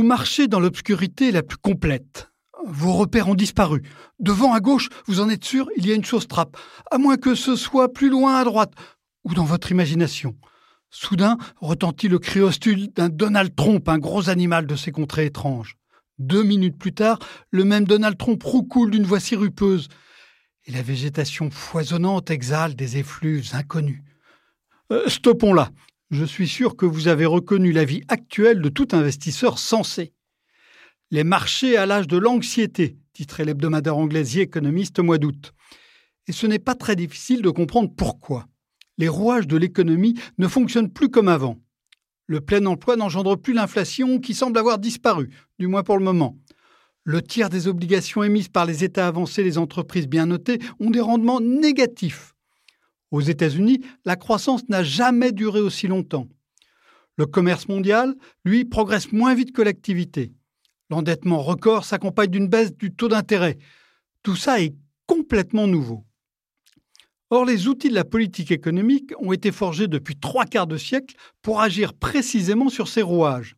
Vous marchez dans l'obscurité la plus complète. Vos repères ont disparu. Devant à gauche, vous en êtes sûr, il y a une chose trappe, à moins que ce soit plus loin à droite, ou dans votre imagination. Soudain retentit le cri hostile d'un Donald Trump, un gros animal de ces contrées étranges. Deux minutes plus tard, le même Donald Trump roucoule d'une voix sirupeuse, et la végétation foisonnante exhale des effluves inconnus. Euh, stoppons là. Je suis sûr que vous avez reconnu la vie actuelle de tout investisseur sensé. Les marchés à l'âge de l'anxiété, titrait l'hebdomadaire anglais The Economist au mois d'août. Et ce n'est pas très difficile de comprendre pourquoi. Les rouages de l'économie ne fonctionnent plus comme avant. Le plein emploi n'engendre plus l'inflation qui semble avoir disparu, du moins pour le moment. Le tiers des obligations émises par les États avancés et les entreprises bien notées ont des rendements négatifs. Aux États-Unis, la croissance n'a jamais duré aussi longtemps. Le commerce mondial, lui, progresse moins vite que l'activité. L'endettement record s'accompagne d'une baisse du taux d'intérêt. Tout ça est complètement nouveau. Or, les outils de la politique économique ont été forgés depuis trois quarts de siècle pour agir précisément sur ces rouages.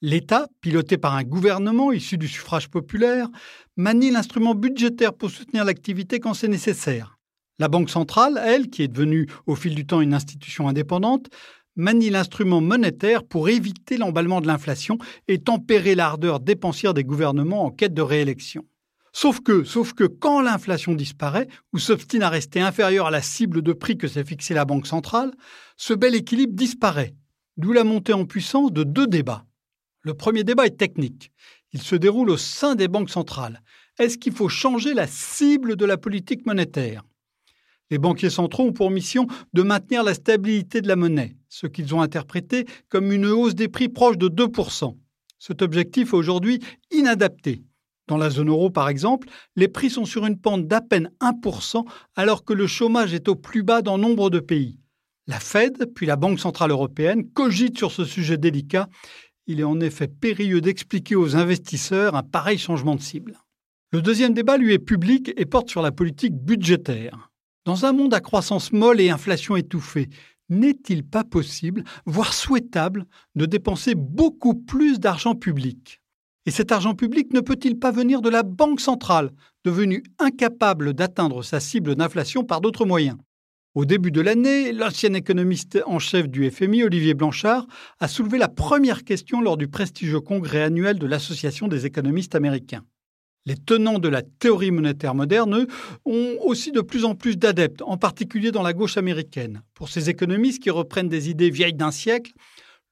L'État, piloté par un gouvernement issu du suffrage populaire, manie l'instrument budgétaire pour soutenir l'activité quand c'est nécessaire. La Banque centrale, elle, qui est devenue au fil du temps une institution indépendante, manie l'instrument monétaire pour éviter l'emballement de l'inflation et tempérer l'ardeur dépensière des gouvernements en quête de réélection. Sauf que, sauf que quand l'inflation disparaît ou s'obstine à rester inférieure à la cible de prix que s'est fixée la Banque centrale, ce bel équilibre disparaît, d'où la montée en puissance de deux débats. Le premier débat est technique. Il se déroule au sein des banques centrales. Est-ce qu'il faut changer la cible de la politique monétaire? Les banquiers centraux ont pour mission de maintenir la stabilité de la monnaie, ce qu'ils ont interprété comme une hausse des prix proche de 2%. Cet objectif est aujourd'hui inadapté. Dans la zone euro, par exemple, les prix sont sur une pente d'à peine 1%, alors que le chômage est au plus bas dans nombre de pays. La Fed, puis la Banque centrale européenne, cogitent sur ce sujet délicat. Il est en effet périlleux d'expliquer aux investisseurs un pareil changement de cible. Le deuxième débat, lui, est public et porte sur la politique budgétaire. Dans un monde à croissance molle et inflation étouffée, n'est-il pas possible, voire souhaitable, de dépenser beaucoup plus d'argent public? Et cet argent public ne peut-il pas venir de la Banque centrale, devenue incapable d'atteindre sa cible d'inflation par d'autres moyens? Au début de l'année, l'ancien économiste en chef du FMI, Olivier Blanchard, a soulevé la première question lors du prestigieux congrès annuel de l'Association des économistes américains. Les tenants de la théorie monétaire moderne ont aussi de plus en plus d'adeptes, en particulier dans la gauche américaine. Pour ces économistes qui reprennent des idées vieilles d'un siècle,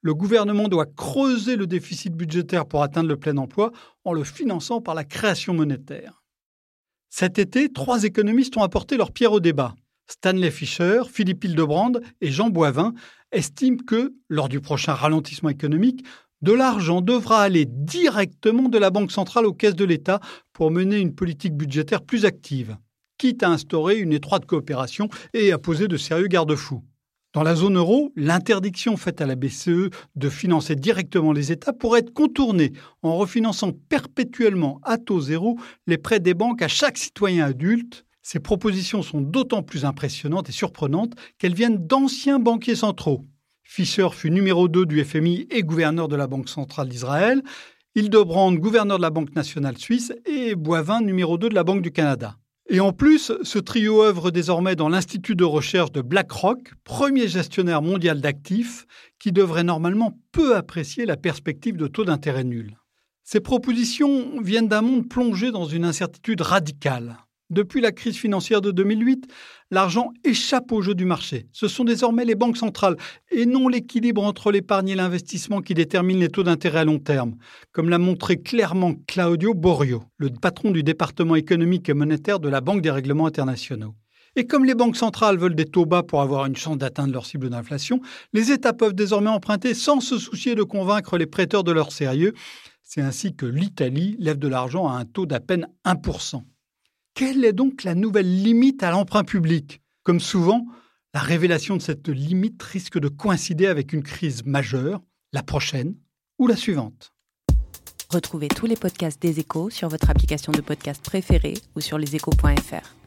le gouvernement doit creuser le déficit budgétaire pour atteindre le plein emploi en le finançant par la création monétaire. Cet été, trois économistes ont apporté leur pierre au débat. Stanley Fischer, Philippe Hildebrand et Jean Boivin estiment que, lors du prochain ralentissement économique, de l'argent devra aller directement de la Banque centrale aux caisses de l'État pour mener une politique budgétaire plus active, quitte à instaurer une étroite coopération et à poser de sérieux garde-fous. Dans la zone euro, l'interdiction faite à la BCE de financer directement les États pourrait être contournée en refinançant perpétuellement à taux zéro les prêts des banques à chaque citoyen adulte. Ces propositions sont d'autant plus impressionnantes et surprenantes qu'elles viennent d'anciens banquiers centraux. Fischer fut numéro 2 du FMI et gouverneur de la Banque centrale d'Israël, Hildebrand, gouverneur de la Banque nationale suisse, et Boivin, numéro 2 de la Banque du Canada. Et en plus, ce trio œuvre désormais dans l'Institut de recherche de BlackRock, premier gestionnaire mondial d'actifs, qui devrait normalement peu apprécier la perspective de taux d'intérêt nul. Ces propositions viennent d'un monde plongé dans une incertitude radicale. Depuis la crise financière de 2008, l'argent échappe au jeu du marché. Ce sont désormais les banques centrales et non l'équilibre entre l'épargne et l'investissement qui déterminent les taux d'intérêt à long terme, comme l'a montré clairement Claudio Borio, le patron du département économique et monétaire de la Banque des règlements internationaux. Et comme les banques centrales veulent des taux bas pour avoir une chance d'atteindre leur cible d'inflation, les États peuvent désormais emprunter sans se soucier de convaincre les prêteurs de leur sérieux. C'est ainsi que l'Italie lève de l'argent à un taux d'à peine 1%. Quelle est donc la nouvelle limite à l'emprunt public? Comme souvent, la révélation de cette limite risque de coïncider avec une crise majeure, la prochaine ou la suivante. Retrouvez tous les podcasts des échos sur votre application de podcast préférée ou sur leséchos.fr.